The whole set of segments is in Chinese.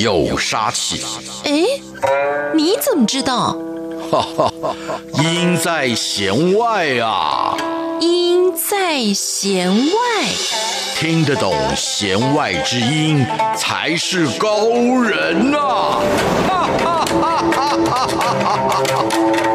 有杀气。哎，你怎么知道？哈哈哈，音在弦外啊。音在弦外，听得懂弦外之音才是高人呐！哈哈哈哈哈哈！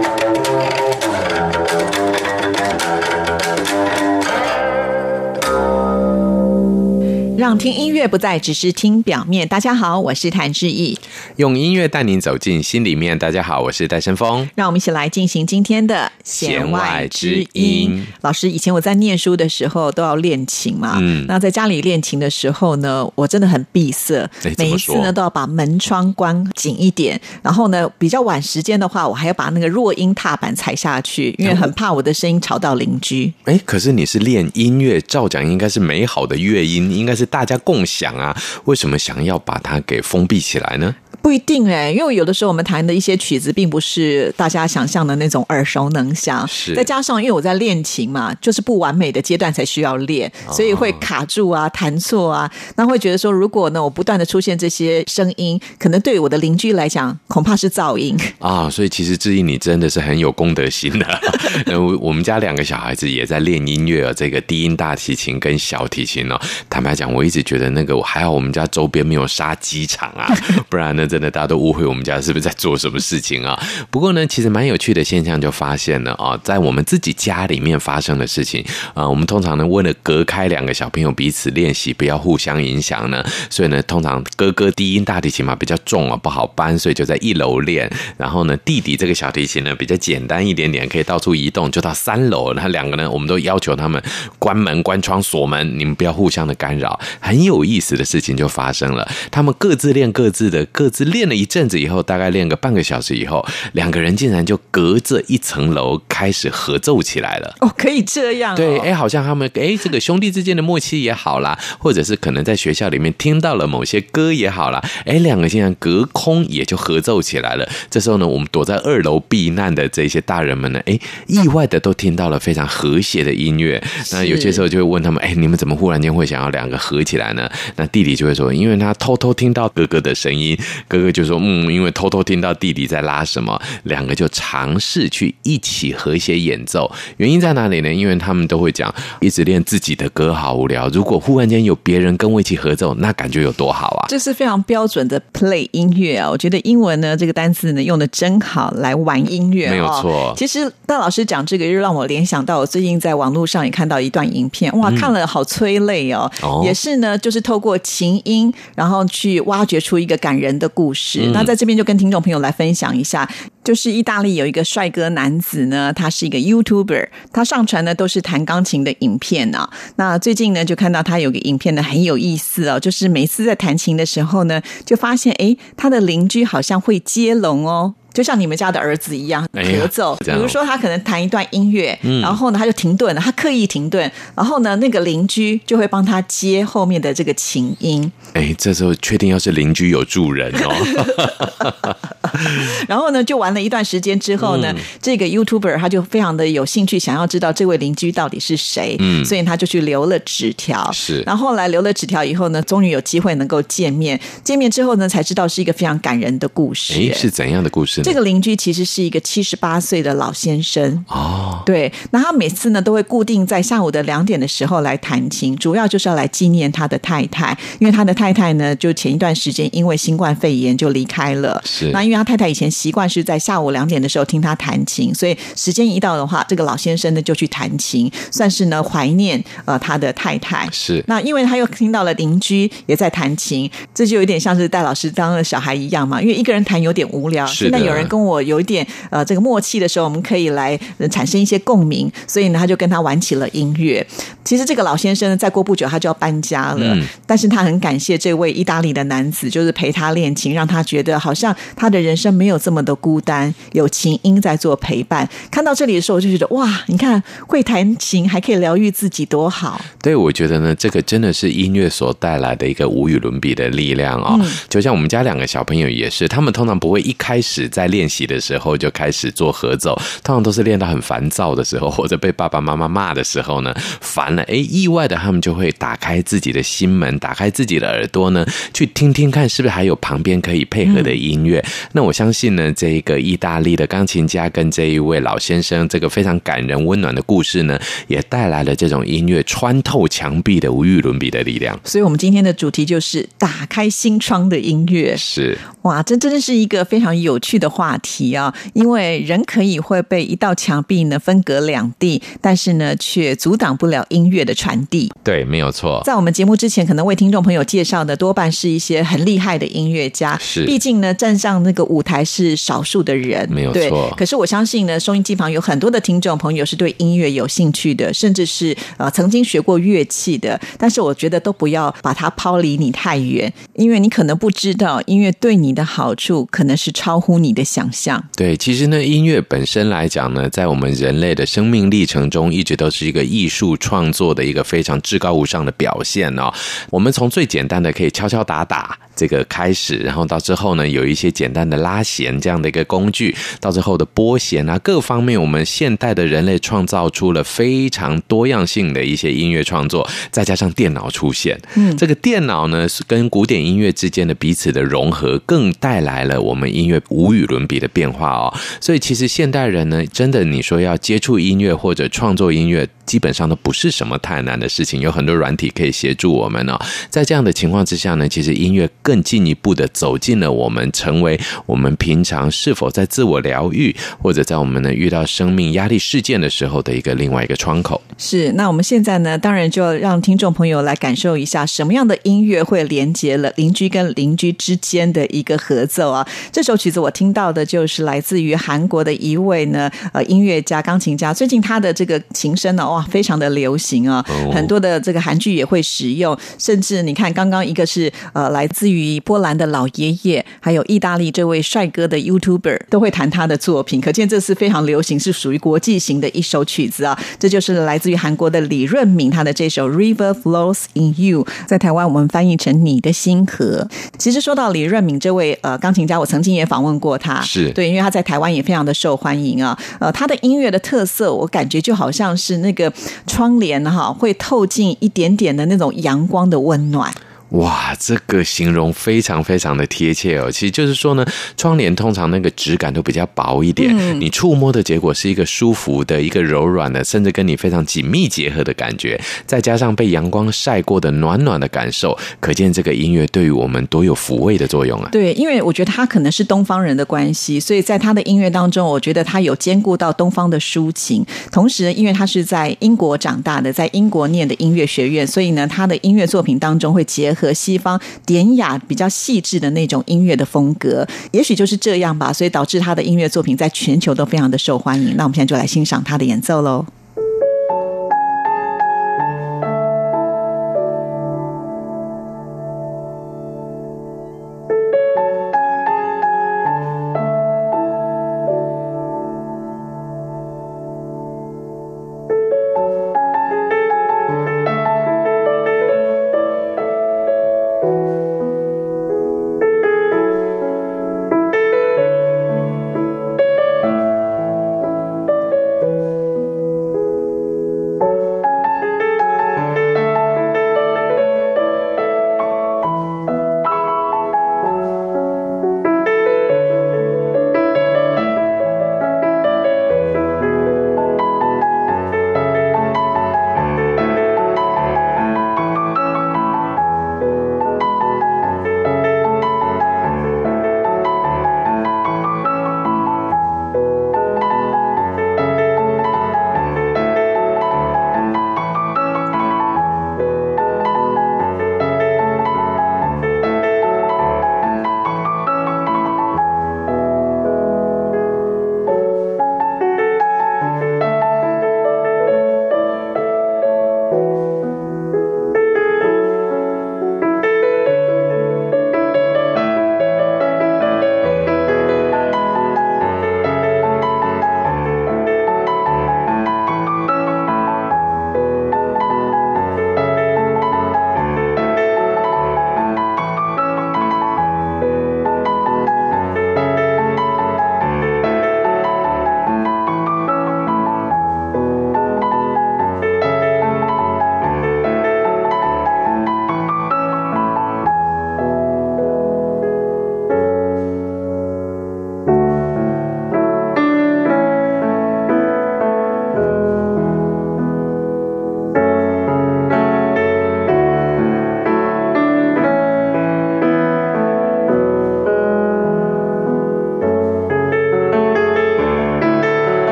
让听音乐不再只是听表面。大家好，我是谭志毅，用音乐带您走进心里面。大家好，我是戴伸峰。让我们一起来进行今天的弦外之音。老师，以前我在念书的时候都要练琴嘛，嗯，那在家里练琴的时候呢，我真的很闭塞，每一次呢都要把门窗关紧一点，然后呢比较晚时间的话，我还要把那个弱音踏板踩下去，因为很怕我的声音吵到邻居。哎，可是你是练音乐，照讲应该是美好的乐音，应该是。大家共享啊，为什么想要把它给封闭起来呢？不一定哎，因为有的时候我们弹的一些曲子，并不是大家想象的那种耳熟能详。是，再加上因为我在练琴嘛，就是不完美的阶段才需要练，所以会卡住啊，弹错啊。那会觉得说，如果呢，我不断的出现这些声音，可能对我的邻居来讲，恐怕是噪音啊。所以其实志毅，你真的是很有功德心的。我我们家两个小孩子也在练音乐，这个低音大提琴跟小提琴哦。坦白讲，我一直觉得那个还好，我们家周边没有杀鸡场啊，不然呢，真的大家都误会我们家是不是在做什么事情啊？不过呢，其实蛮有趣的现象就发现了啊，在我们自己家里面发生的事情啊，我们通常呢为了隔开两个小朋友彼此练习，不要互相影响呢，所以呢，通常哥哥低音大提琴嘛比较重啊，不好搬，所以就在一楼练。然后呢，弟弟这个小提琴呢比较简单一点点，可以到处移动，就到三楼。那两个呢，我们都要求他们关门、关窗、锁门，你们不要互相的干扰。很有意思的事情就发生了，他们各自练各自的，各自练了。一阵子以后，大概练个半个小时以后，两个人竟然就隔着一层楼开始合奏起来了。哦，可以这样哦？对，哎，好像他们哎，这个兄弟之间的默契也好啦，或者是可能在学校里面听到了某些歌也好啦，哎，两个竟然隔空也就合奏起来了。这时候呢，我们躲在二楼避难的这些大人们呢，哎，意外的都听到了非常和谐的音乐。那有些时候就会问他们，哎，你们怎么忽然间会想要两个合起来呢？那弟弟就会说，因为他偷偷听到哥哥的声音，哥哥就。说嗯，因为偷偷听到弟弟在拉什么，两个就尝试去一起和谐演奏。原因在哪里呢？因为他们都会讲，一直练自己的歌好无聊。如果忽然间有别人跟我一起合奏，那感觉有多好啊！这是非常标准的 play 音乐啊！我觉得英文呢这个单词呢用的真好，来玩音乐，没有错。其实戴老师讲这个，又让我联想到我最近在网络上也看到一段影片，哇，看了好催泪哦。哦，也是呢，就是透过琴音，然后去挖掘出一个感人的故事。那在这边就跟听众朋友来分享一下，就是意大利有一个帅哥男子呢，他是一个 YouTuber，他上传的都是弹钢琴的影片啊。那最近呢，就看到他有个影片呢很有意思哦，就是每次在弹琴的时候呢，就发现哎，他的邻居好像会接龙哦。就像你们家的儿子一样合奏，比如说他可能弹一段音乐，然后呢他就停顿了，他刻意停顿，然后呢那个邻居就会帮他接后面的这个琴音。哎，这时候确定要是邻居有助人哦。然后呢就玩了一段时间之后呢，这个 YouTuber 他就非常的有兴趣，想要知道这位邻居到底是谁，嗯，所以他就去留了纸条。是，然后后来留了纸条以后呢，终于有机会能够见面。见面之后呢，才知道是一个非常感人的故事。哎，是怎样的故事？这个邻居其实是一个七十八岁的老先生。哦，对，那他每次呢都会固定在下午的两点的时候来弹琴，主要就是要来纪念他的太太，因为他的太太呢就前一段时间因为新冠肺炎就离开了。是，那因为他太太以前习惯是在下午两点的时候听他弹琴，所以时间一到的话，这个老先生呢就去弹琴，算是呢怀念呃他的太太。是，那因为他又听到了邻居也在弹琴，这就有点像是戴老师当了小孩一样嘛，因为一个人弹有点无聊，现在有人跟我有一点呃这个默契的时候，我们可以来产生一些共鸣，所以呢，他就跟他玩起了音乐。其实这个老先生呢，再过不久他就要搬家了，嗯，但是他很感谢这位意大利的男子，就是陪他练琴，让他觉得好像他的人人生没有这么的孤单，有琴音在做陪伴。看到这里的时候，我就觉得哇，你看会弹琴还可以疗愈自己，多好！对，我觉得呢，这个真的是音乐所带来的一个无与伦比的力量啊、哦！嗯、就像我们家两个小朋友也是，他们通常不会一开始在练习的时候就开始做合奏，通常都是练到很烦躁的时候，或者被爸爸妈妈骂的时候呢，烦了，哎，意外的他们就会打开自己的心门，打开自己的耳朵呢，去听听看是不是还有旁边可以配合的音乐。嗯、那我相信呢，这一个意大利的钢琴家跟这一位老先生这个非常感人温暖的故事呢，也带来了这种音乐穿透墙壁的无与伦比的力量。所以，我们今天的主题就是打开心窗的音乐。是哇，这真的是一个非常有趣的话题啊！因为人可以会被一道墙壁呢分隔两地，但是呢，却阻挡不了音乐的传递。对，没有错。在我们节目之前，可能为听众朋友介绍的多半是一些很厉害的音乐家。是，毕竟呢，站上那个舞台是少数的人，没有错。可是我相信呢，收音机旁有很多的听众朋友是对音乐有兴趣的，甚至是呃曾经学过乐器的。但是我觉得都不要把它抛离你太远，因为你可能不知道音乐对你的好处可能是超乎你的想象。对，其实呢，音乐本身来讲呢，在我们人类的生命历程中，一直都是一个艺术创作的一个非常至高无上的表现哦。我们从最简单的可以敲敲打打这个开始，然后到之后呢，有一些简单的拉弦这样的一个工具，到之后的拨弦啊，各方面，我们现代的人类创造出了非常多样性的一些音乐创作，再加上电脑出现，嗯，这个电脑呢，是跟古典音乐之间的彼此的融合，更带来了我们音乐无与伦比的变化哦。所以，其实现代人呢，真的你说要接触音乐或者创作音乐，基本上都不是什么太难的事情，有很多软体可以协助我们哦。在这样的情况之下呢，其实音乐更进一步的走进了我们，成为我们平常是否在自我疗愈，或者在我们呢遇到生命压力事件的时候的一个另外一个窗口。是，那我们现在呢，当然就要让听众朋友来感受一下什么样的音乐会连接了邻居跟邻居之间的一个合奏啊。这首曲子我听到的就是来自于韩国的一位呢呃音乐家钢琴家，最近他的这个琴声呢哇非常的流行啊，很多的这个韩剧也会使用，甚至你看刚刚一个是呃来自于波兰的老爷爷，还有意大利这位帅哥的 YouTuber 都会弹他的作品，可见这是非常流行，是属于国际型的一首曲子啊。这就是来自于韩国的李润敏他的这首 River Flows in You，在台湾我们翻译成你的星河。其实说到李润敏这位呃钢琴家，我曾经也访问过他，是对，因为他在台湾也非常的受欢迎啊。呃，他的音乐的特色，我感觉就好像是那个窗帘哈，会透进一点点的那种阳光的温暖。哇，这个形容非常非常的贴切哦。其实就是说呢，窗帘通常那个质感都比较薄一点，嗯、你触摸的结果是一个舒服的、一个柔软的，甚至跟你非常紧密结合的感觉。再加上被阳光晒过的暖暖的感受，可见这个音乐对于我们多有抚慰的作用啊！对，因为我觉得他可能是东方人的关系，所以在他的音乐当中，我觉得他有兼顾到东方的抒情。同时，因为他是在英国长大的，在英国念的音乐学院，所以呢，他的音乐作品当中会结合。和西方典雅、比较细致的那种音乐的风格，也许就是这样吧，所以导致他的音乐作品在全球都非常的受欢迎。那我们现在就来欣赏他的演奏喽。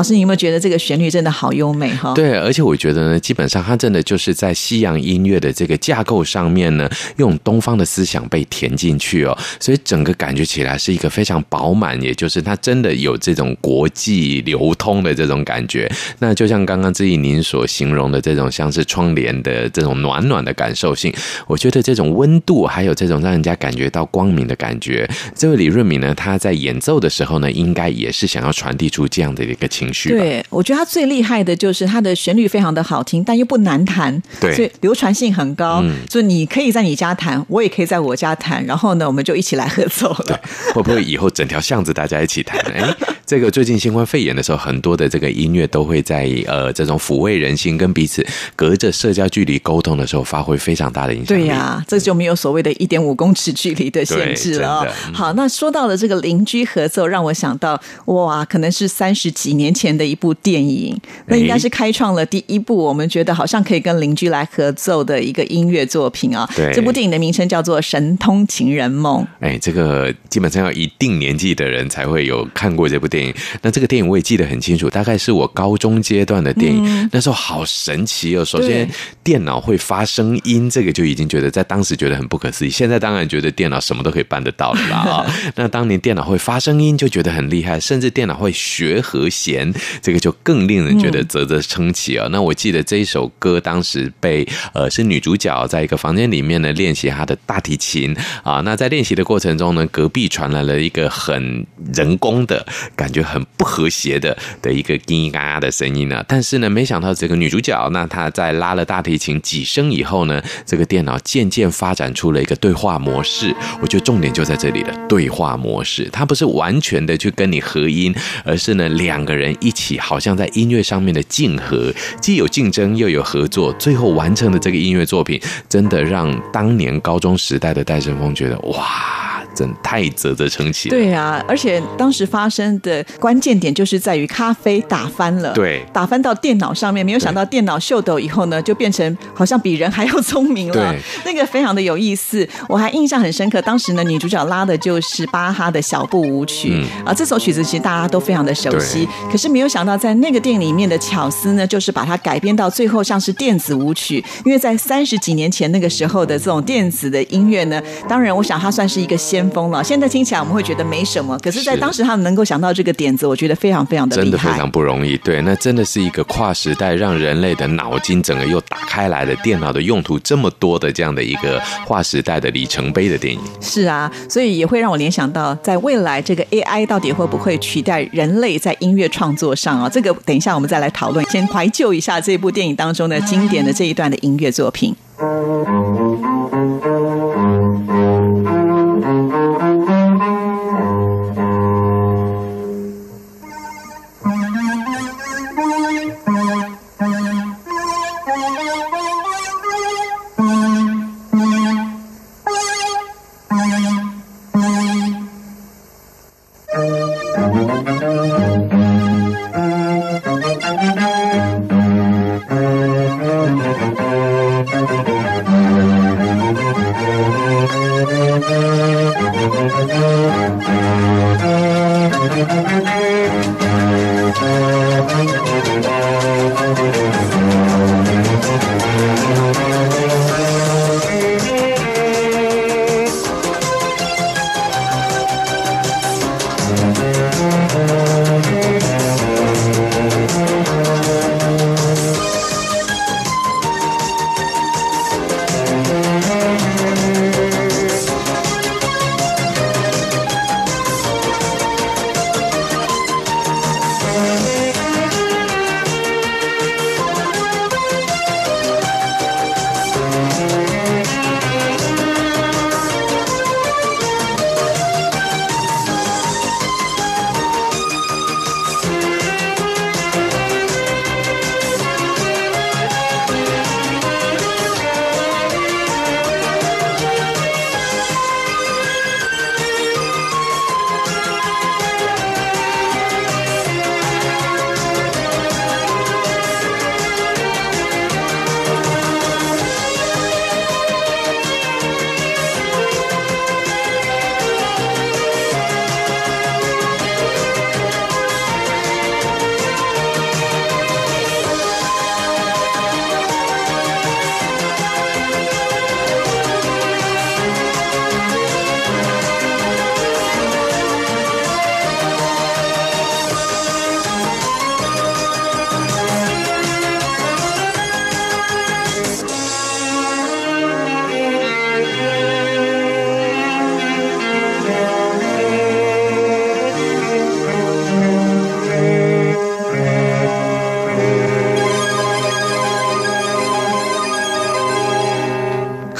老师，你有没有觉得这个旋律真的好优美哈？对，而且我觉得呢，基本上它真的就是在西洋音乐的这个架构上面呢，用东方的思想被填进去哦，所以整个感觉起来是一个非常饱满，也就是它真的有这种国际流通的这种感觉。那就像刚刚之毅您所形容的这种像是窗帘的这种暖暖的感受性，我觉得这种温度还有这种让人家感觉到光明的感觉，这位李润敏呢，他在演奏的时候呢，应该也是想要传递出这样的一个情绪。对，我觉得他最厉害的就是他的旋律非常的好听，但又不难弹，对，所以流传性很高。嗯，所以你可以在你家弹，我也可以在我家弹，然后呢，我们就一起来合奏了。对，会不会以后整条巷子大家一起弹？哎，这个最近新冠肺炎的时候，很多的这个音乐都会在呃这种抚慰人心、跟彼此隔着社交距离沟通的时候，发挥非常大的影响。对呀、啊，这就没有所谓的一点五公尺距离的限制了。嗯、好，那说到了这个邻居合奏，让我想到哇，可能是三十几年前的一部电影，那应该是开创了第一部我们觉得好像可以跟邻居来合奏的一个音乐作品啊。对，这部电影的名称叫做《神通情人梦》。哎，这个基本上要一定年纪的人才会有看过这部电影。那这个电影我也记得很清楚，大概是我高中阶段的电影，嗯、那时候好神奇哦。首先，电脑会发声音，这个就已经觉得在当时觉得很不可思议。现在当然觉得电脑什么都可以办得到了啊。那当年电脑会发声音，就觉得很厉害，甚至电脑会学和弦，这个就更令人觉得啧啧称奇啊。那我记得这一首歌当时被呃是女主角在一个房间里面呢练习她的大提琴啊。那在练习的过程中呢，隔壁传来了一个很人工的感觉，很不和谐的的一个叽叽嘎嘎的声音呢。但是呢，没想到这个女主角，那她在拉了大提琴几声以后呢，这个电脑渐渐发展出了一个对话模式。我觉得重点就在这里了，对话模式，它不是完全的去跟你合音，而是呢两个人一起，好像在音乐上面的竞合，既有竞争又有合作，最后完成的这个音乐作品，真的让当年高中时代的戴胜峰觉得哇。真太啧啧称奇了。对啊，而且当时发生的关键点就是在于咖啡打翻了，对，打翻到电脑上面，没有想到电脑秀抖以后呢，就变成好像比人还要聪明了。对，那个非常的有意思，我还印象很深刻。当时呢，女主角拉的就是巴哈的小步舞曲，嗯、啊，这首曲子其实大家都非常的熟悉。可是没有想到，在那个电影里面的巧思呢，就是把它改编到最后像是电子舞曲。因为在三十几年前那个时候的这种电子的音乐呢，当然我想它算是一个先。疯了！现在听起来我们会觉得没什么，可是，在当时他们能够想到这个点子，我觉得非常非常的真的非常不容易。对，那真的是一个跨时代，让人类的脑筋整个又打开来的电脑的用途这么多的这样的一个跨时代的里程碑的电影。是啊，所以也会让我联想到，在未来这个 AI 到底会不会取代人类在音乐创作上啊？这个等一下我们再来讨论。先怀旧一下这部电影当中的经典的这一段的音乐作品。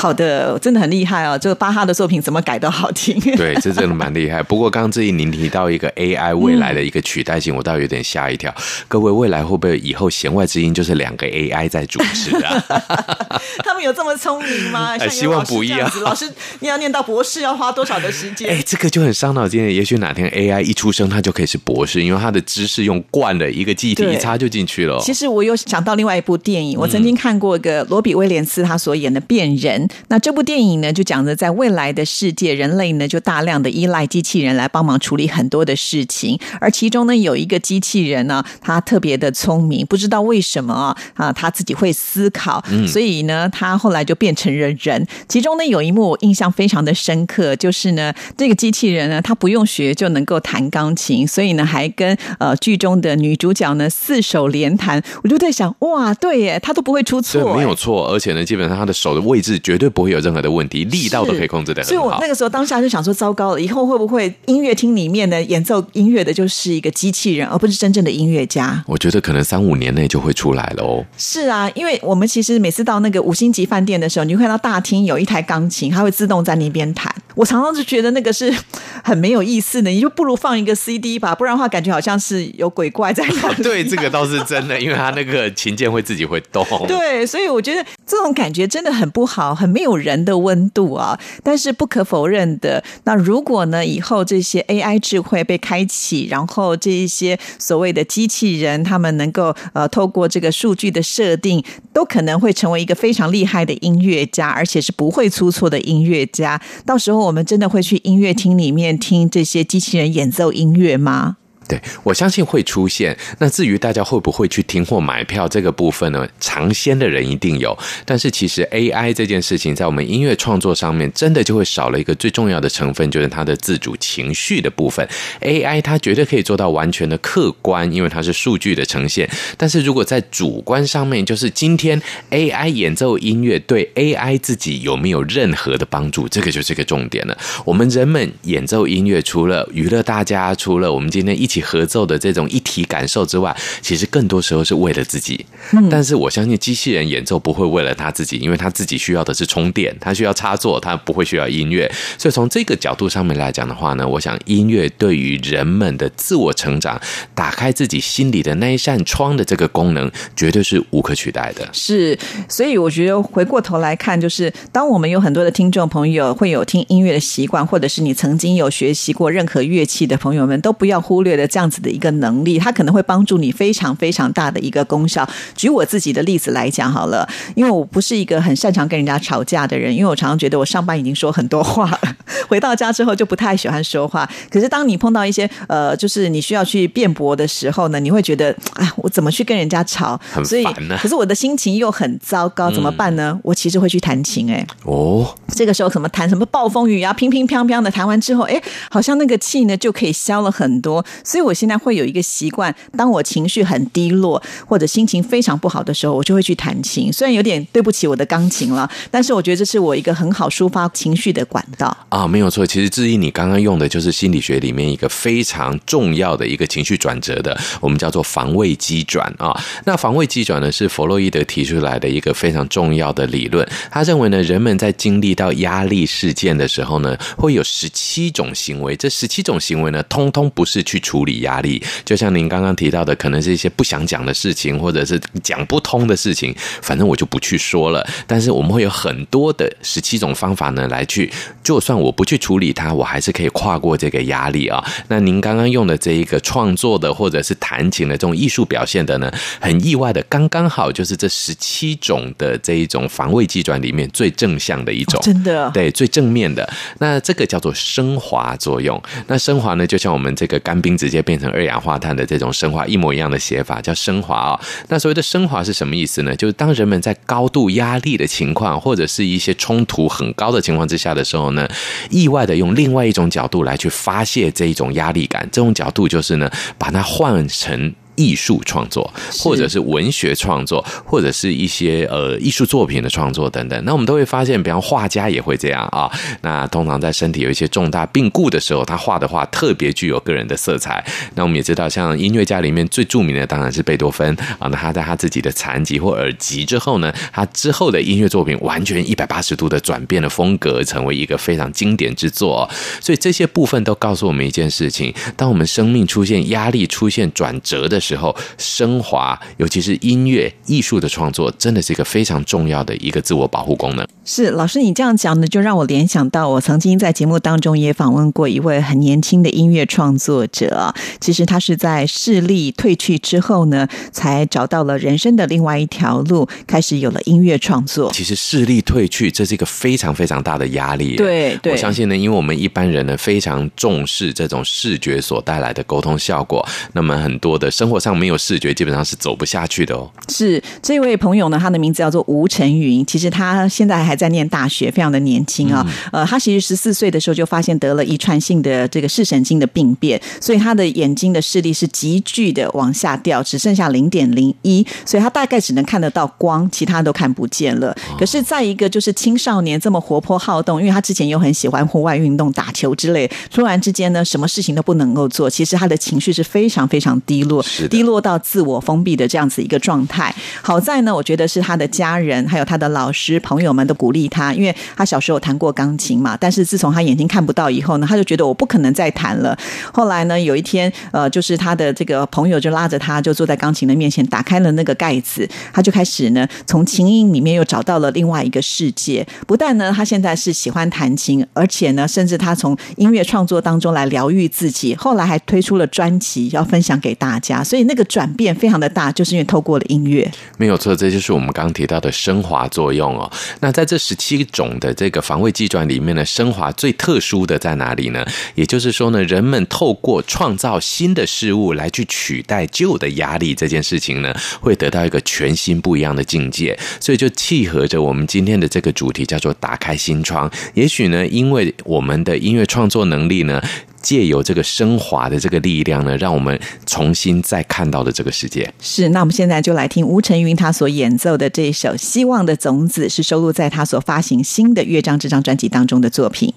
好的，真的很厉害哦！这个巴哈的作品怎么改都好听。对，这真的蛮厉害。不过刚刚志毅您提到一个 AI 未来的一个取代性，嗯、我倒有点吓一跳。各位，未来会不会以后弦外之音就是两个 AI 在主持啊？他们有这么聪明吗？希望不一样。老师，你要念到博士要花多少的时间？哎，这个就很伤脑筋。也许哪天 AI 一出生，他就可以是博士，因为他的知识用惯了，一个记忆体一插就进去了。其实我有想到另外一部电影，我曾经看过一个罗比威廉斯他所演的《变人》。那这部电影呢，就讲着在未来的世界，人类呢就大量的依赖机器人来帮忙处理很多的事情，而其中呢有一个机器人呢，他特别的聪明，不知道为什么啊啊，他自己会思考，所以呢他后来就变成了人。其中呢有一幕我印象非常的深刻，就是呢这个机器人呢，他不用学就能够弹钢琴，所以呢还跟呃剧中的女主角呢四手联弹。我就在想，哇，对耶，他都不会出错，对，没有错，而且呢基本上他的手的位置绝对不会有任何的问题，力道都可以控制的很好。所以我那个时候当下就想说，糟糕了，以后会不会音乐厅里面的演奏音乐的就是一个机器人，而不是真正的音乐家？我觉得可能三五年内就会出来了哦。是啊，因为我们其实每次到那个五星级饭店的时候，你会看到大厅有一台钢琴，它会自动在那边弹。我常常就觉得那个是 很没有意思的，你就不如放一个 CD 吧，不然的话感觉好像是有鬼怪在那里。对，这个倒是真的，因为他那个琴键会自己会动。对，所以我觉得这种感觉真的很不好，很没有人的温度啊。但是不可否认的，那如果呢以后这些 AI 智慧被开启，然后这一些所谓的机器人，他们能够呃透过这个数据的设定，都可能会成为一个非常厉害的音乐家，而且是不会出错的音乐家。到时候我们真的会去音乐厅里面听这些机器人演奏音乐吗？对，我相信会出现。那至于大家会不会去听或买票这个部分呢？尝鲜的人一定有。但是其实 AI 这件事情在我们音乐创作上面，真的就会少了一个最重要的成分，就是它的自主情绪的部分。AI 它绝对可以做到完全的客观，因为它是数据的呈现。但是如果在主观上面，就是今天 AI 演奏音乐对 AI 自己有没有任何的帮助，这个就是个重点了。我们人们演奏音乐，除了娱乐大家，除了我们今天一起。合奏的这种一体感受之外，其实更多时候是为了自己。嗯但是我相信机器人演奏不会为了他自己，因为他自己需要的是充电，他需要插座，他不会需要音乐。所以从这个角度上面来讲的话呢，我想音乐对于人们的自我成长、打开自己心里的那一扇窗的这个功能，绝对是无可取代的。是，所以我觉得回过头来看，就是当我们有很多的听众朋友会有听音乐的习惯，或者是你曾经有学习过任何乐器的朋友们，都不要忽略了。这样子的一个能力，它可能会帮助你非常非常大的一个功效。举我自己的例子来讲好了，因为我不是一个很擅长跟人家吵架的人，因为我常常觉得我上班已经说很多话了，回到家之后就不太喜欢说话。可是当你碰到一些呃，就是你需要去辩驳的时候呢，你会觉得啊，我怎么去跟人家吵？很烦呢。可是我的心情又很糟糕，怎么办呢？嗯、我其实会去弹琴、欸，哎，哦，这个时候怎么弹什么暴风雨啊，乒乒乓乓的弹完之后，哎，好像那个气呢就可以消了很多。所以所以我现在会有一个习惯，当我情绪很低落或者心情非常不好的时候，我就会去弹琴。虽然有点对不起我的钢琴了，但是我觉得这是我一个很好抒发情绪的管道啊。没有错，其实志毅你刚刚用的就是心理学里面一个非常重要的一个情绪转折的，我们叫做防卫机转啊。那防卫机转呢，是弗洛伊德提出来的一个非常重要的理论。他认为呢，人们在经历到压力事件的时候呢，会有十七种行为，这十七种行为呢，通通不是去处理压力。就像您刚刚提到的，可能是一些不想讲的事情，或者是讲不通的事情，反正我就不去说了。但是我们会有很多的十七种方法呢，来去，就算我不去处理它，我还是可以跨过这个压力啊。那您刚刚用的这一个创作的，或者是弹琴的这种艺术表现的呢，很意外的，刚刚好就是这十七种的这一种防卫机转里面最正向的一种，真的，对，最正面的。那这个叫做升华作用。那升华呢，就像我们这个干冰直接变成二氧化碳的这种升华一模一样的写法叫升华啊。那所谓的升华是什么意思呢？就是当人们在高度压力的情况，或者是一些冲突很高的情况之下的时候呢，意外的用另外一种角度来去发泄这一种压力感。这种角度就是呢，把它换成。艺术创作，或者是文学创作，或者是一些呃艺术作品的创作等等。那我们都会发现，比方画家也会这样啊。那通常在身体有一些重大病故的时候，他画的画特别具有个人的色彩。那我们也知道，像音乐家里面最著名的当然是贝多芬啊。那他在他自己的残疾或耳疾之后呢，他之后的音乐作品完全一百八十度的转变了风格，成为一个非常经典之作。所以这些部分都告诉我们一件事情：当我们生命出现压力、出现转折的时候，升华，尤其是音乐艺术的创作，真的是一个非常重要的一个自我保护功能。是老师，你这样讲呢，就让我联想到我曾经在节目当中也访问过一位很年轻的音乐创作者。其实他是在视力退去之后呢，才找到了人生的另外一条路，开始有了音乐创作。其实视力退去，这是一个非常非常大的压力。对，对，我相信呢，因为我们一般人呢非常重视这种视觉所带来的沟通效果，那么很多的生活上没有视觉，基本上是走不下去的哦。是这位朋友呢，他的名字叫做吴晨云，其实他现在还在念大学，非常的年轻啊。呃，他其实十四岁的时候就发现得了遗传性的这个视神经的病变，所以他的眼睛的视力是急剧的往下掉，只剩下零点零一，所以他大概只能看得到光，其他都看不见了。可是再一个就是青少年这么活泼好动，因为他之前又很喜欢户外运动、打球之类，突然之间呢，什么事情都不能够做，其实他的情绪是非常非常低落，低落到自我封闭的这样子一个状态。好在呢，我觉得是他的家人还有他的老师朋友们都鼓励他。因为他小时候弹过钢琴嘛，但是自从他眼睛看不到以后呢，他就觉得我不可能再弹了。后来呢，有一天，呃，就是他的这个朋友就拉着他，就坐在钢琴的面前，打开了那个盖子，他就开始呢，从琴音里面又找到了另外一个世界。不但呢，他现在是喜欢弹琴，而且呢，甚至他从音乐创作当中来疗愈自己。后来还推出了专辑要分享给大家，所以那个转变非常的大，就是因为透过了音乐。没有错，这就是我们刚刚提到的升华作用哦。那在这十七。种的这个防卫机转里面呢，升华最特殊的在哪里呢？也就是说呢，人们透过创造新的事物来去取代旧的压力，这件事情呢，会得到一个全新不一样的境界。所以就契合着我们今天的这个主题，叫做打开心窗。也许呢，因为我们的音乐创作能力呢。借由这个升华的这个力量呢，让我们重新再看到的这个世界。是，那我们现在就来听吴晨云他所演奏的这首《希望的种子》，是收录在他所发行新的乐章这张专辑当中的作品。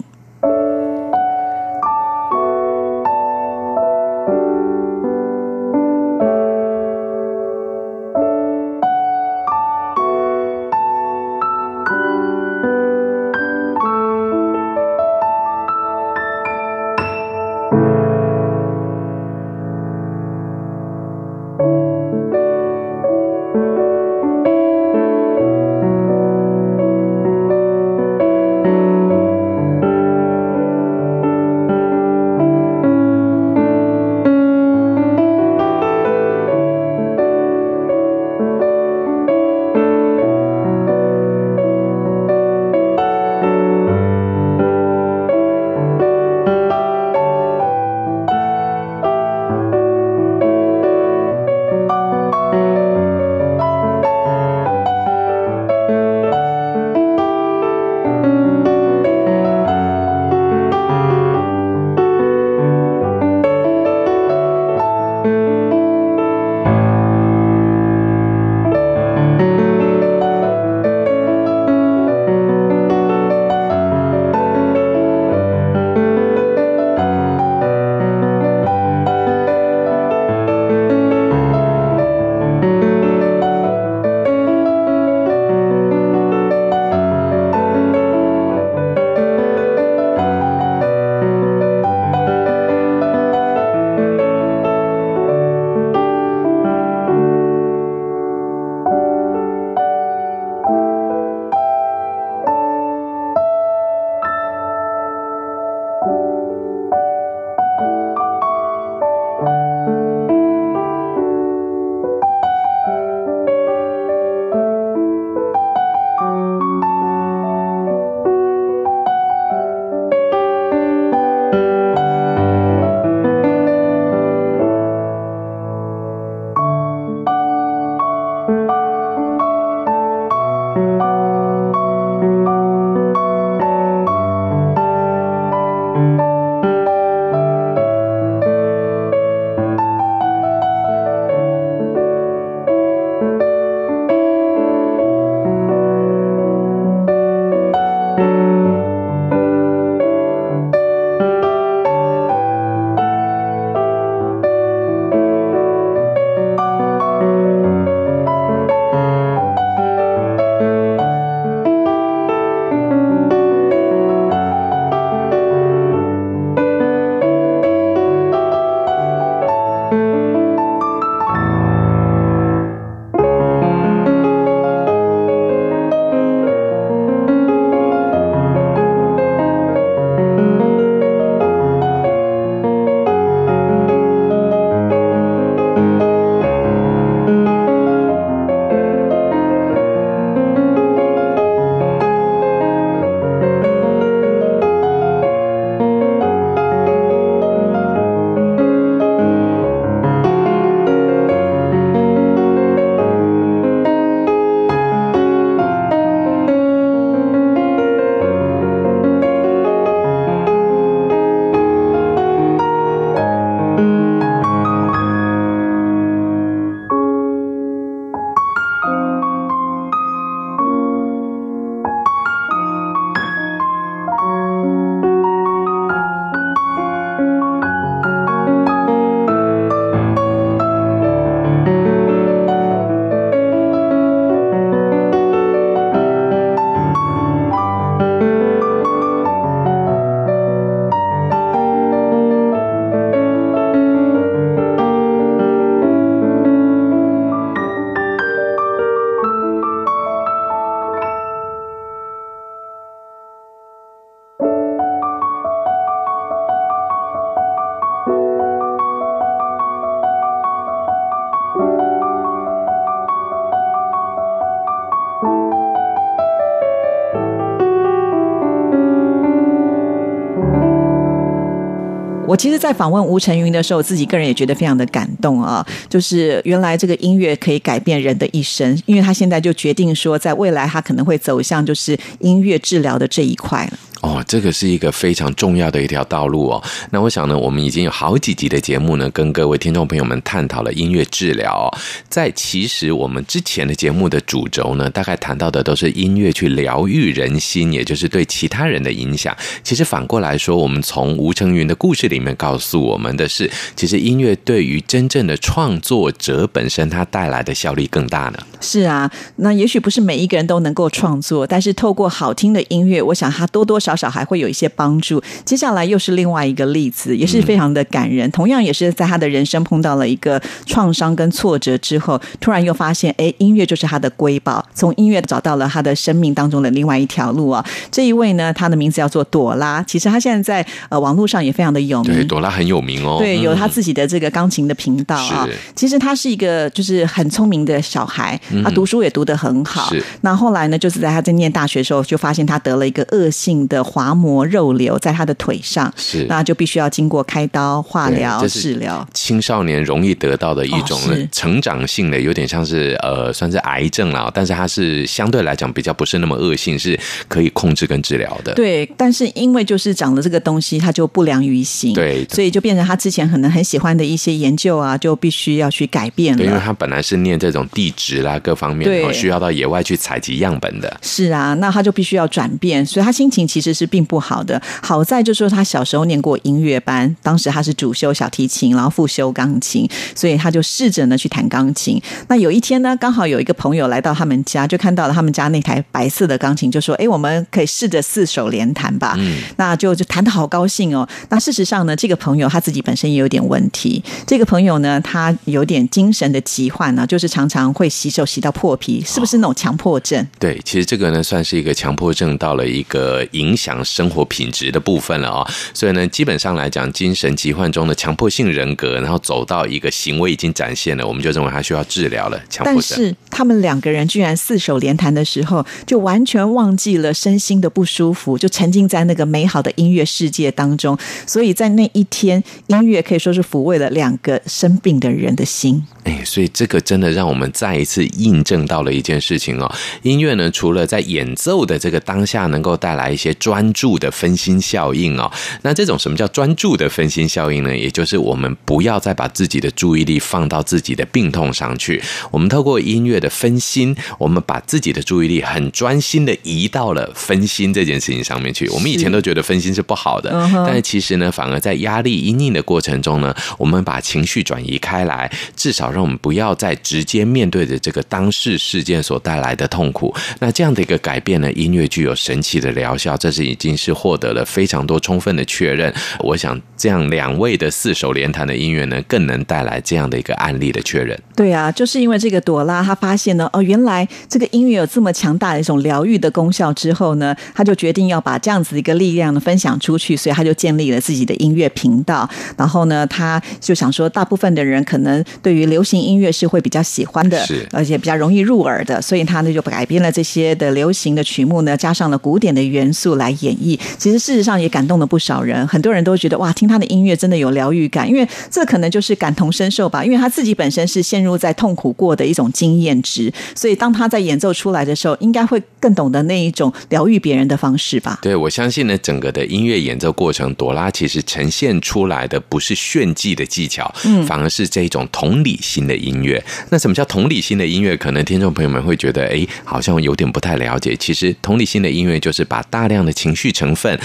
我其实，在访问吴晨云的时候，自己个人也觉得非常的感动啊。就是原来这个音乐可以改变人的一生，因为他现在就决定说，在未来他可能会走向就是音乐治疗的这一块了。这个是一个非常重要的一条道路哦。那我想呢，我们已经有好几集的节目呢，跟各位听众朋友们探讨了音乐治疗哦。在其实我们之前的节目的主轴呢，大概谈到的都是音乐去疗愈人心，也就是对其他人的影响。其实反过来说，我们从吴承云的故事里面告诉我们的是，其实音乐对于真正的创作者本身，它带来的效力更大呢。是啊，那也许不是每一个人都能够创作，但是透过好听的音乐，我想它多多少。少少还会有一些帮助。接下来又是另外一个例子，也是非常的感人。同样也是在他的人生碰到了一个创伤跟挫折之后，突然又发现，哎，音乐就是他的瑰宝。从音乐找到了他的生命当中的另外一条路啊。这一位呢，他的名字叫做朵拉。其实他现在在呃网络上也非常的有名。对，朵拉很有名哦。对，有他自己的这个钢琴的频道啊。其实他是一个就是很聪明的小孩，他读书也读得很好。是。那后来呢，就是在他在念大学的时候，就发现他得了一个恶性的。滑膜肉瘤在他的腿上，是，那就必须要经过开刀、化疗、治疗。青少年容易得到的一种成长性的，有点像是呃，算是癌症了，但是它是相对来讲比较不是那么恶性，是可以控制跟治疗的。对，但是因为就是长了这个东西，它就不良于行，对，所以就变成他之前可能很喜欢的一些研究啊，就必须要去改变了。对，因为他本来是念这种地质啦，各方面对，需要到野外去采集样本的。是啊，那他就必须要转变，所以他心情其实是。是并不好的，好在就是说他小时候念过音乐班，当时他是主修小提琴，然后副修钢琴，所以他就试着呢去弹钢琴。那有一天呢，刚好有一个朋友来到他们家，就看到了他们家那台白色的钢琴，就说：“哎，我们可以试着四手联弹吧。”嗯，那就就弹的好高兴哦。那事实上呢，这个朋友他自己本身也有点问题。这个朋友呢，他有点精神的疾患呢，就是常常会洗手洗到破皮，是不是那种强迫症？哦，对，其实这个呢，算是一个强迫症到了一个影响。生活品质的部分了啊，所以呢，基本上来讲，精神疾患中的强迫性人格，然后走到一个行为已经展现了，我们就认为他需要治疗了。强迫症。但是他们两个人居然四手联弹的时候，就完全忘记了身心的不舒服，就沉浸在那个美好的音乐世界当中。所以在那一天，音乐可以说是抚慰了两个生病的人的心。哎，所以这个真的让我们再一次印证到了一件事情哦。音乐呢，除了在演奏的这个当下能够带来一些专注的分心效应哦，那这种什么叫专注的分心效应呢？也就是我们不要再把自己的注意力放到自己的病痛上去。我们透过音乐的分心，我们把自己的注意力很专心的移到了分心这件事情上面去。我们以前都觉得分心是不好的，但是其实呢，反而在压力阴应的过程中呢，我们把情绪转移开来，至少。让我们不要再直接面对着这个当事事件所带来的痛苦。那这样的一个改变呢，音乐具有神奇的疗效，这是已经是获得了非常多充分的确认。我想，这样两位的四手联弹的音乐呢，更能带来这样的一个案例的确认。对啊，就是因为这个朵拉，她发现呢，哦，原来这个音乐有这么强大的一种疗愈的功效之后呢，她就决定要把这样子一个力量呢分享出去，所以她就建立了自己的音乐频道。然后呢，她就想说，大部分的人可能对于流流行音乐是会比较喜欢的，是而且比较容易入耳的，所以他呢就改编了这些的流行的曲目呢，加上了古典的元素来演绎。其实事实上也感动了不少人，很多人都觉得哇，听他的音乐真的有疗愈感，因为这可能就是感同身受吧，因为他自己本身是陷入在痛苦过的一种经验值，所以当他在演奏出来的时候，应该会更懂得那一种疗愈别人的方式吧。对，我相信呢，整个的音乐演奏过程，朵拉其实呈现出来的不是炫技的技巧，嗯，反而是这一种同理心。的音乐，那什么叫同理心的音乐？可能听众朋友们会觉得，哎，好像有点不太了解。其实，同理心的音乐就是把大量的情绪成分。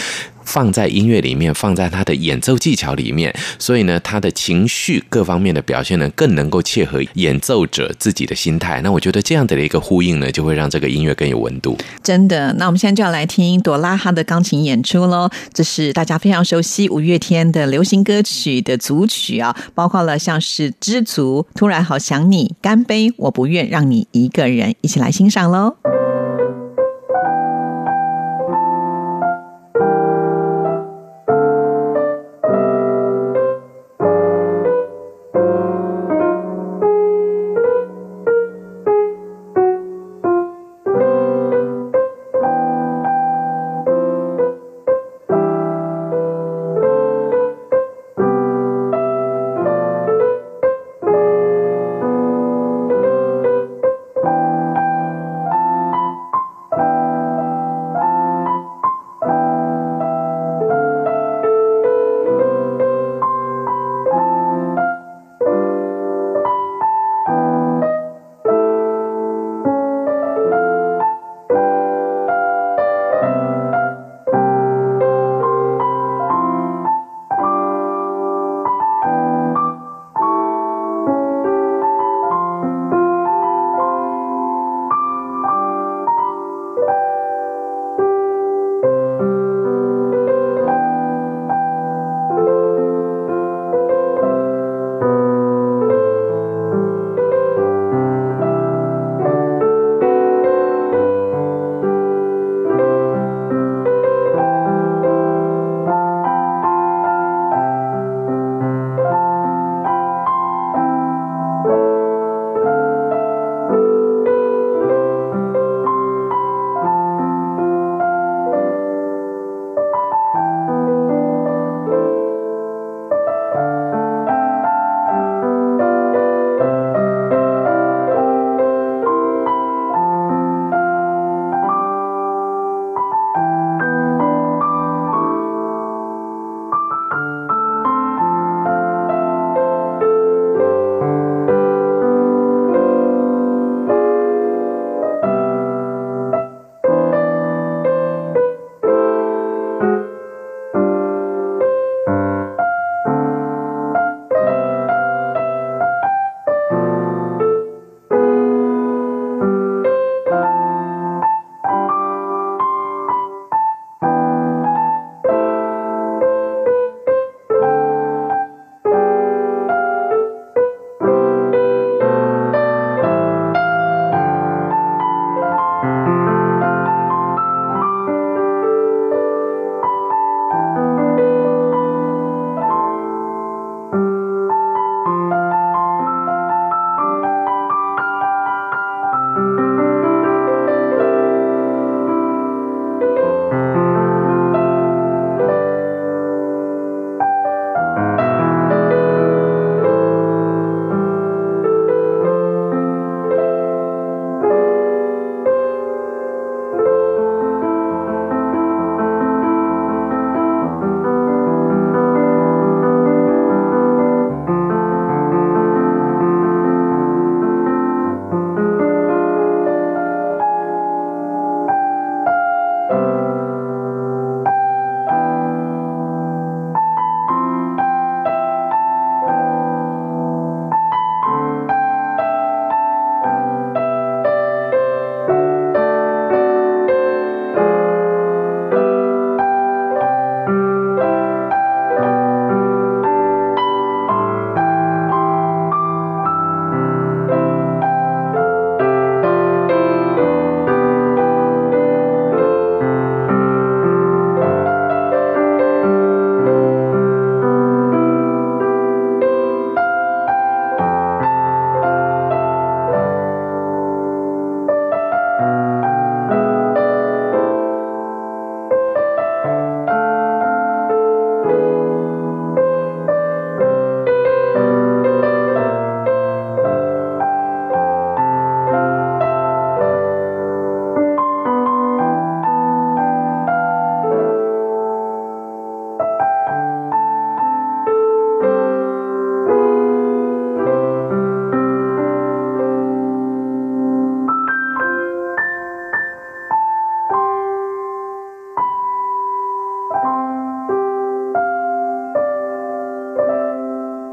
放在音乐里面，放在他的演奏技巧里面，所以呢，他的情绪各方面的表现呢，更能够切合演奏者自己的心态。那我觉得这样的一个呼应呢，就会让这个音乐更有温度。真的，那我们现在就要来听朵拉哈的钢琴演出喽。这是大家非常熟悉五月天的流行歌曲的组曲啊，包括了像是《知足》、《突然好想你》、《干杯》、《我不愿让你一个人》，一起来欣赏喽。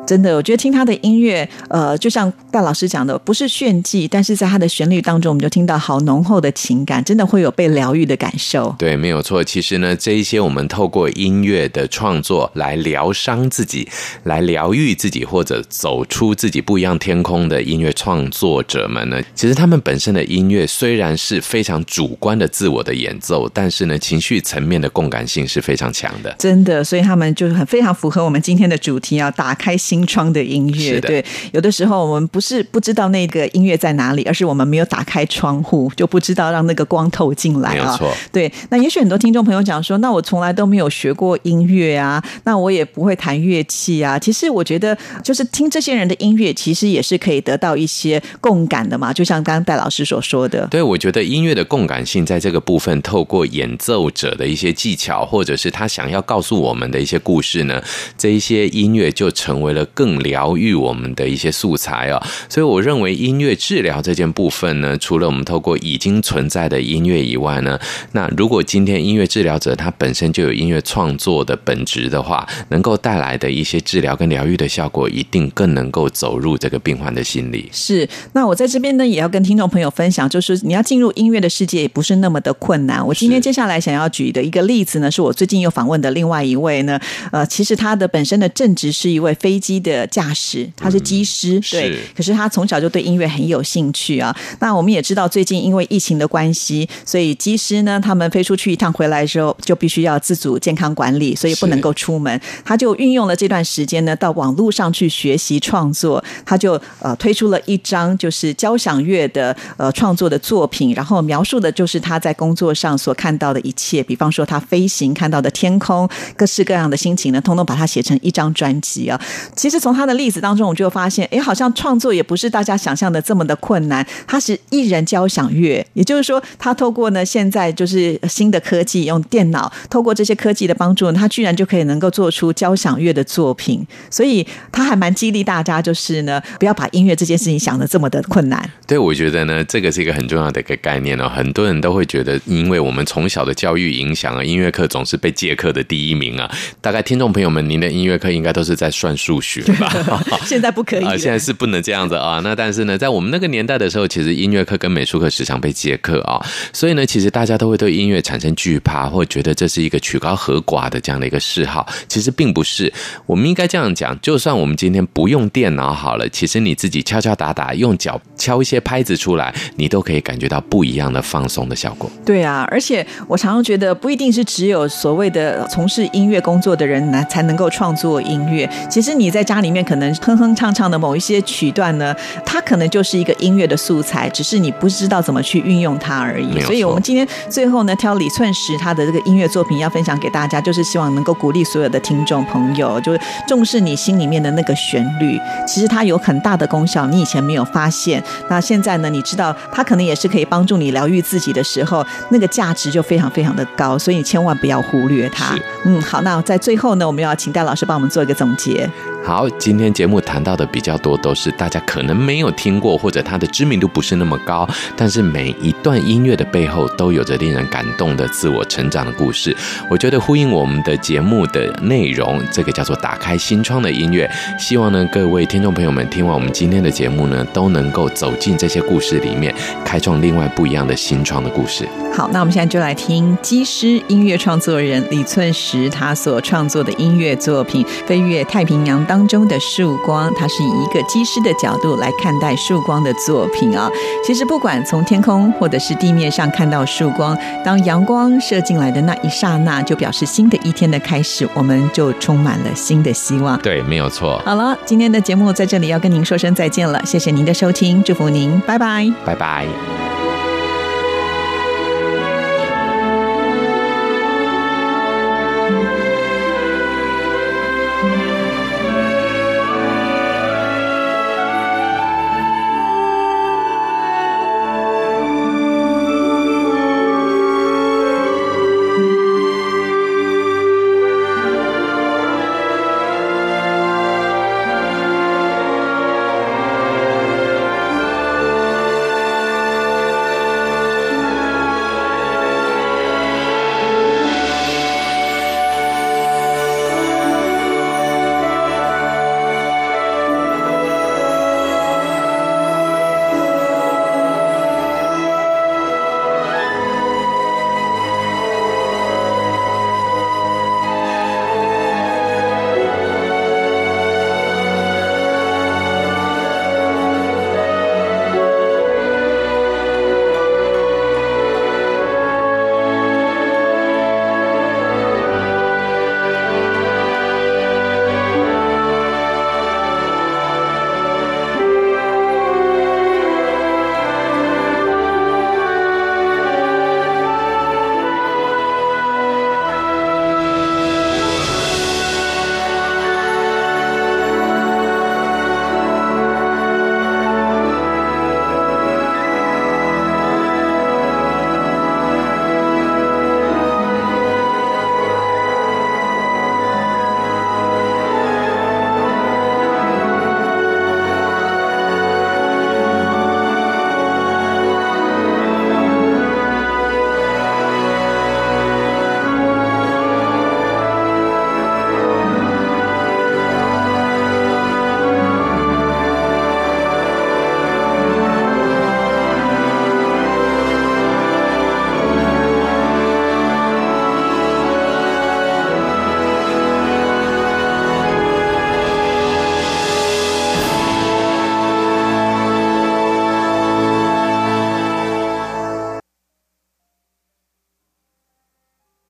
真的，我觉得听他的音乐，呃，就像戴老师讲的，不是炫技，但是在他的旋律当中，我们就听到好浓厚的情感，真的会有被疗愈的感受。对，没有错。其实呢，这一些我们透过音乐的创作来疗伤自己，来疗愈自己，或者走出自己不一样天空的音乐创作者们呢，其实他们本身的音乐虽然是非常主观的自我的演奏，但是呢，情绪层面的共感性是非常强的。真的，所以他们就是很非常符合我们今天的主题啊，打开心。窗的音乐，对，有的时候我们不是不知道那个音乐在哪里，而是我们没有打开窗户，就不知道让那个光透进来啊。没错，对。那也许很多听众朋友讲说，那我从来都没有学过音乐啊，那我也不会弹乐器啊。其实我觉得，就是听这些人的音乐，其实也是可以得到一些共感的嘛。就像刚刚戴老师所说的，对，我觉得音乐的共感性在这个部分，透过演奏者的一些技巧，或者是他想要告诉我们的一些故事呢，这一些音乐就成为了。更疗愈我们的一些素材啊，所以我认为音乐治疗这件部分呢，除了我们透过已经存在的音乐以外呢，那如果今天音乐治疗者他本身就有音乐创作的本质的话，能够带来的一些治疗跟疗愈的效果，一定更能够走入这个病患的心里。是，那我在这边呢，也要跟听众朋友分享，就是你要进入音乐的世界，也不是那么的困难。我今天接下来想要举的一个例子呢，是我最近又访问的另外一位呢，呃，其实他的本身的正职是一位飞机。的驾驶，他是机师，嗯、对。可是他从小就对音乐很有兴趣啊。那我们也知道，最近因为疫情的关系，所以机师呢，他们飞出去一趟回来的时候，就必须要自主健康管理，所以不能够出门。他就运用了这段时间呢，到网络上去学习创作。他就呃推出了一张就是交响乐的呃创作的作品，然后描述的就是他在工作上所看到的一切，比方说他飞行看到的天空，各式各样的心情呢，通通把它写成一张专辑啊。其实从他的例子当中，我就发现，哎，好像创作也不是大家想象的这么的困难。他是一人交响乐，也就是说，他透过呢现在就是新的科技，用电脑，透过这些科技的帮助，他居然就可以能够做出交响乐的作品。所以他还蛮激励大家，就是呢，不要把音乐这件事情想的这么的困难。对，我觉得呢，这个是一个很重要的一个概念哦。很多人都会觉得，因为我们从小的教育影响啊，音乐课总是被借课的第一名啊。大概听众朋友们，您的音乐课应该都是在算数学吧？现在不可以啊！现在是不能这样样子啊。那但是呢，在我们那个年代的时候，其实音乐课跟美术课时常被接课啊。所以呢，其实大家都会对音乐产生惧怕，或觉得这是一个曲高和寡的这样的一个嗜好。其实并不是。我们应该这样讲：就算我们今天不用电脑好了，其实你自己敲敲打打，用脚敲一些拍子出来，你都可以感觉到不一样的放松的效果。对啊，而且我常常觉得，不一定是只有所谓的从事音乐工作的人呢才能够创作音乐。其实你在家里面。可能哼哼唱唱的某一些曲段呢，它可能就是一个音乐的素材，只是你不知道怎么去运用它而已。所以，我们今天最后呢，挑李寸石他的这个音乐作品要分享给大家，就是希望能够鼓励所有的听众朋友，就是重视你心里面的那个旋律，其实它有很大的功效，你以前没有发现。那现在呢，你知道它可能也是可以帮助你疗愈自己的时候，那个价值就非常非常的高，所以你千万不要忽略它。嗯，好，那在最后呢，我们要请戴老师帮我们做一个总结。好，今天节目谈到的比较多，都是大家可能没有听过，或者它的知名度不是那么高。但是每一段音乐的背后，都有着令人感动的自我成长的故事。我觉得呼应我们的节目的内容，这个叫做打开心窗的音乐。希望呢，各位听众朋友们听完我们今天的节目呢，都能够走进这些故事里面，开创另外不一样的心窗的故事。好，那我们现在就来听机师音乐创作人李寸石他所创作的音乐作品《飞越太平洋》当。当中的曙光，它是以一个机师的角度来看待曙光的作品啊。其实不管从天空或者是地面上看到曙光，当阳光射进来的那一刹那，就表示新的一天的开始，我们就充满了新的希望。对，没有错。好了，今天的节目在这里要跟您说声再见了，谢谢您的收听，祝福您，拜拜，拜拜。